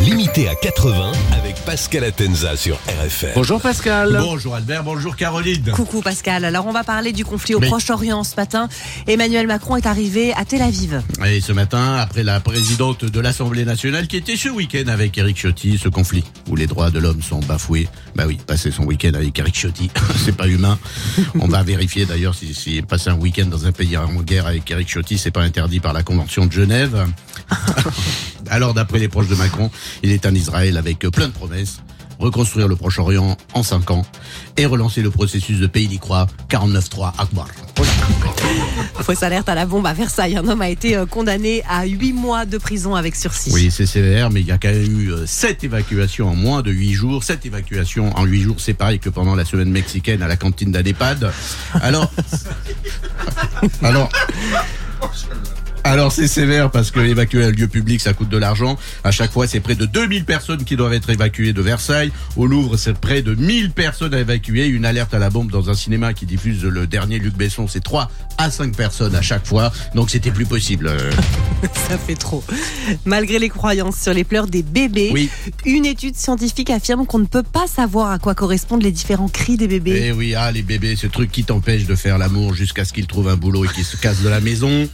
Limité à 80 avec Pascal Atenza sur RFM. Bonjour Pascal. Bonjour Albert, bonjour Caroline. Coucou Pascal. Alors on va parler du conflit au. Proche-Orient ce matin. Emmanuel Macron est arrivé à Tel Aviv. Et ce matin, après la présidente de l'Assemblée nationale qui était ce week-end avec Eric Ciotti, ce conflit où les droits de l'homme sont bafoués. Bah oui, passer son week-end avec Eric Ciotti, c'est pas humain. On va vérifier d'ailleurs si, si passer un week-end dans un pays en guerre avec Eric Ciotti, c'est pas interdit par la Convention de Genève. Alors d'après les proches de Macron, il est en Israël avec plein de promesses. Reconstruire le Proche-Orient en 5 ans et relancer le processus de pays d'y croire 49-3 Akbar. Fausse alerte à la bombe à Versailles. Un homme a été euh, condamné à 8 mois de prison avec sursis. Oui, c'est sévère, mais il y a quand même eu euh, sept évacuations en moins de huit jours. Sept évacuations en huit jours, c'est pareil que pendant la semaine mexicaine à la cantine d'un EHPAD. Alors, alors, alors c'est sévère parce que évacuer un lieu public, ça coûte de l'argent. À chaque fois, c'est près de 2000 personnes qui doivent être évacuées de Versailles. Au Louvre, c'est près de 1000 personnes à évacuer. Une alerte à la bombe dans un cinéma qui diffuse le dernier Luc Besson, c'est 3 à 5 personnes à chaque fois. Donc c'était plus possible. Ça fait trop. Malgré les croyances sur les pleurs des bébés, Oui. une étude scientifique affirme qu'on ne peut pas savoir à quoi correspondent les différents cris des bébés. Eh oui, ah les bébés, ce truc qui t'empêche de faire l'amour jusqu'à ce qu'ils trouvent un boulot et qu'ils se cassent de la maison.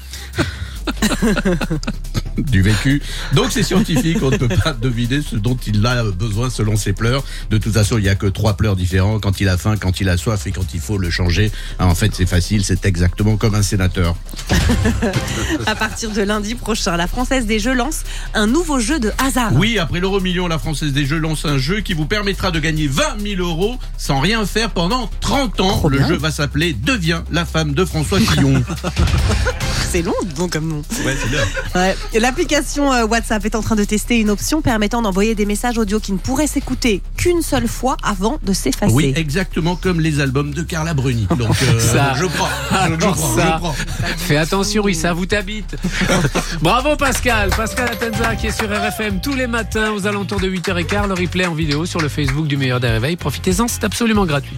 du vécu. Donc c'est scientifique, on ne peut pas deviner ce dont il a besoin selon ses pleurs. De toute façon, il n'y a que trois pleurs différents, quand il a faim, quand il a soif et quand il faut le changer. Ah, en fait, c'est facile, c'est exactement comme un sénateur. À partir de lundi prochain, la Française des Jeux lance un nouveau jeu de hasard. Oui, après l'euro million, la Française des Jeux lance un jeu qui vous permettra de gagner 20 000 euros sans rien faire pendant 30 ans. Trop le bien. jeu va s'appeler Deviens la femme de François Fillon. C'est long, donc comme nom. ouais, c'est bien. Ouais. L'application euh, WhatsApp est en train de tester une option permettant d'envoyer des messages audio qui ne pourraient s'écouter qu'une seule fois avant de s'effacer. Oui, exactement comme les albums de Carla Bruni. Donc, euh, Ça. je prends. Je, prends, ça. je prends. Fais attention, oui, ça vous t'habite. Bravo Pascal. Pascal Atenza qui est sur RFM tous les matins aux alentours de 8h15. Le replay en vidéo sur le Facebook du meilleur des réveils. Profitez-en, c'est absolument gratuit.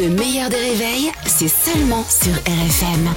Le meilleur des réveils, c'est seulement sur RFM.